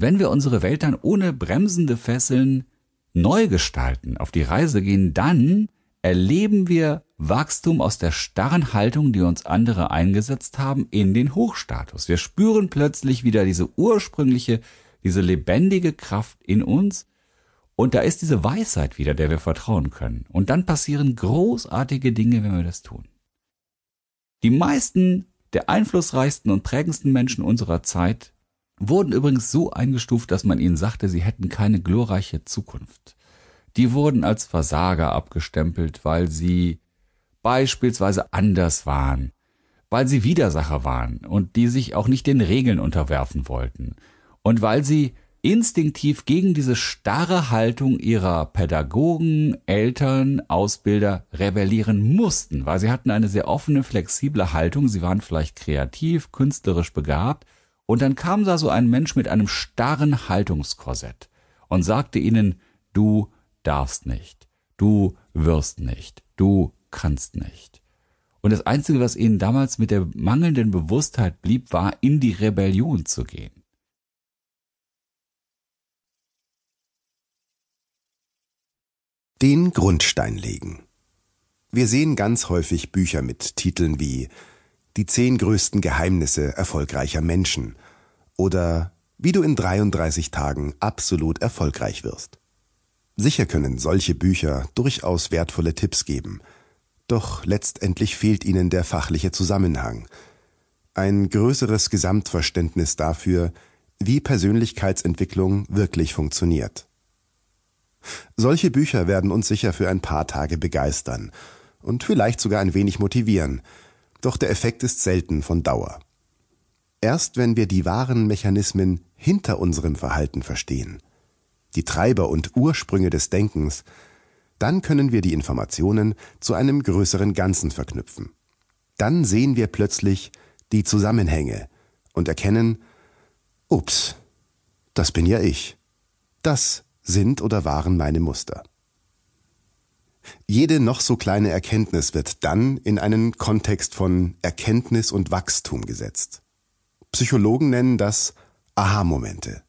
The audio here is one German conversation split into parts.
Wenn wir unsere Welt dann ohne bremsende Fesseln neu gestalten, auf die Reise gehen, dann erleben wir Wachstum aus der starren Haltung, die uns andere eingesetzt haben, in den Hochstatus. Wir spüren plötzlich wieder diese ursprüngliche, diese lebendige Kraft in uns und da ist diese Weisheit wieder, der wir vertrauen können. Und dann passieren großartige Dinge, wenn wir das tun. Die meisten der einflussreichsten und prägendsten Menschen unserer Zeit wurden übrigens so eingestuft, dass man ihnen sagte, sie hätten keine glorreiche Zukunft. Die wurden als Versager abgestempelt, weil sie beispielsweise anders waren, weil sie Widersacher waren und die sich auch nicht den Regeln unterwerfen wollten und weil sie instinktiv gegen diese starre Haltung ihrer Pädagogen, Eltern, Ausbilder rebellieren mussten, weil sie hatten eine sehr offene, flexible Haltung, sie waren vielleicht kreativ, künstlerisch begabt, und dann kam da so ein Mensch mit einem starren Haltungskorsett und sagte ihnen, du darfst nicht, du wirst nicht, du kannst nicht. Und das Einzige, was ihnen damals mit der mangelnden Bewusstheit blieb, war, in die Rebellion zu gehen. Den Grundstein legen. Wir sehen ganz häufig Bücher mit Titeln wie Die zehn größten Geheimnisse erfolgreicher Menschen oder Wie du in 33 Tagen absolut erfolgreich wirst. Sicher können solche Bücher durchaus wertvolle Tipps geben, doch letztendlich fehlt ihnen der fachliche Zusammenhang, ein größeres Gesamtverständnis dafür, wie Persönlichkeitsentwicklung wirklich funktioniert. Solche Bücher werden uns sicher für ein paar Tage begeistern und vielleicht sogar ein wenig motivieren, doch der Effekt ist selten von Dauer. Erst wenn wir die wahren Mechanismen hinter unserem Verhalten verstehen, die Treiber und Ursprünge des Denkens, dann können wir die Informationen zu einem größeren Ganzen verknüpfen. Dann sehen wir plötzlich die Zusammenhänge und erkennen, ups, das bin ja ich. Das sind oder waren meine Muster. Jede noch so kleine Erkenntnis wird dann in einen Kontext von Erkenntnis und Wachstum gesetzt. Psychologen nennen das Aha-Momente.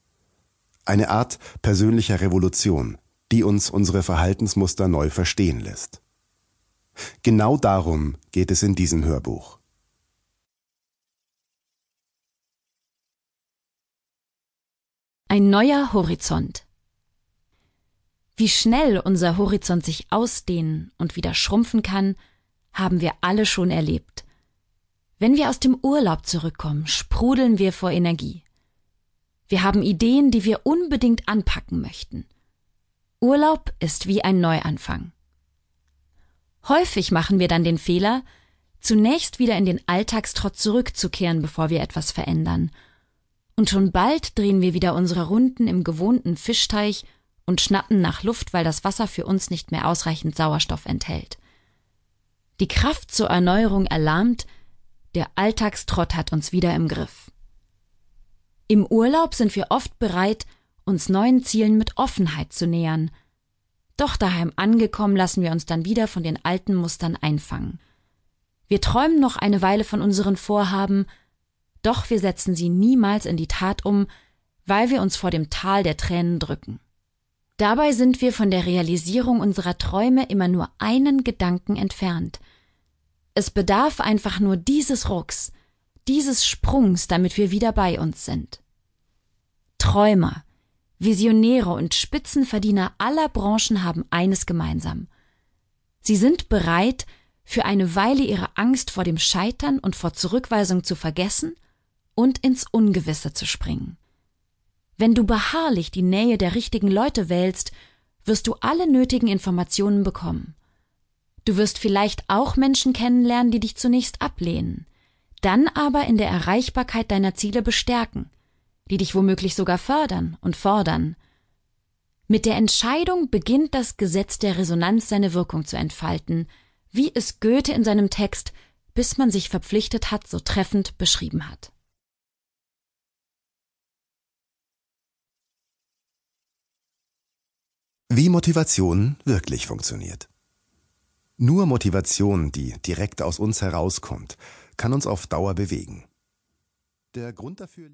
Eine Art persönlicher Revolution, die uns unsere Verhaltensmuster neu verstehen lässt. Genau darum geht es in diesem Hörbuch. Ein neuer Horizont. Wie schnell unser Horizont sich ausdehnen und wieder schrumpfen kann, haben wir alle schon erlebt. Wenn wir aus dem Urlaub zurückkommen, sprudeln wir vor Energie. Wir haben Ideen, die wir unbedingt anpacken möchten. Urlaub ist wie ein Neuanfang. Häufig machen wir dann den Fehler, zunächst wieder in den Alltagstrott zurückzukehren, bevor wir etwas verändern. Und schon bald drehen wir wieder unsere Runden im gewohnten Fischteich und schnappen nach Luft, weil das Wasser für uns nicht mehr ausreichend Sauerstoff enthält. Die Kraft zur Erneuerung erlahmt, der Alltagstrott hat uns wieder im Griff. Im Urlaub sind wir oft bereit, uns neuen Zielen mit Offenheit zu nähern. Doch daheim angekommen lassen wir uns dann wieder von den alten Mustern einfangen. Wir träumen noch eine Weile von unseren Vorhaben, doch wir setzen sie niemals in die Tat um, weil wir uns vor dem Tal der Tränen drücken. Dabei sind wir von der Realisierung unserer Träume immer nur einen Gedanken entfernt. Es bedarf einfach nur dieses Rucks, dieses Sprungs, damit wir wieder bei uns sind. Träumer, Visionäre und Spitzenverdiener aller Branchen haben eines gemeinsam. Sie sind bereit, für eine Weile ihre Angst vor dem Scheitern und vor Zurückweisung zu vergessen und ins Ungewisse zu springen. Wenn du beharrlich die Nähe der richtigen Leute wählst, wirst du alle nötigen Informationen bekommen. Du wirst vielleicht auch Menschen kennenlernen, die dich zunächst ablehnen, dann aber in der Erreichbarkeit deiner Ziele bestärken, die dich womöglich sogar fördern und fordern. Mit der Entscheidung beginnt das Gesetz der Resonanz seine Wirkung zu entfalten, wie es Goethe in seinem Text bis man sich verpflichtet hat, so treffend beschrieben hat. Wie Motivation wirklich funktioniert. Nur Motivation, die direkt aus uns herauskommt, kann uns auf Dauer bewegen. Der Grund dafür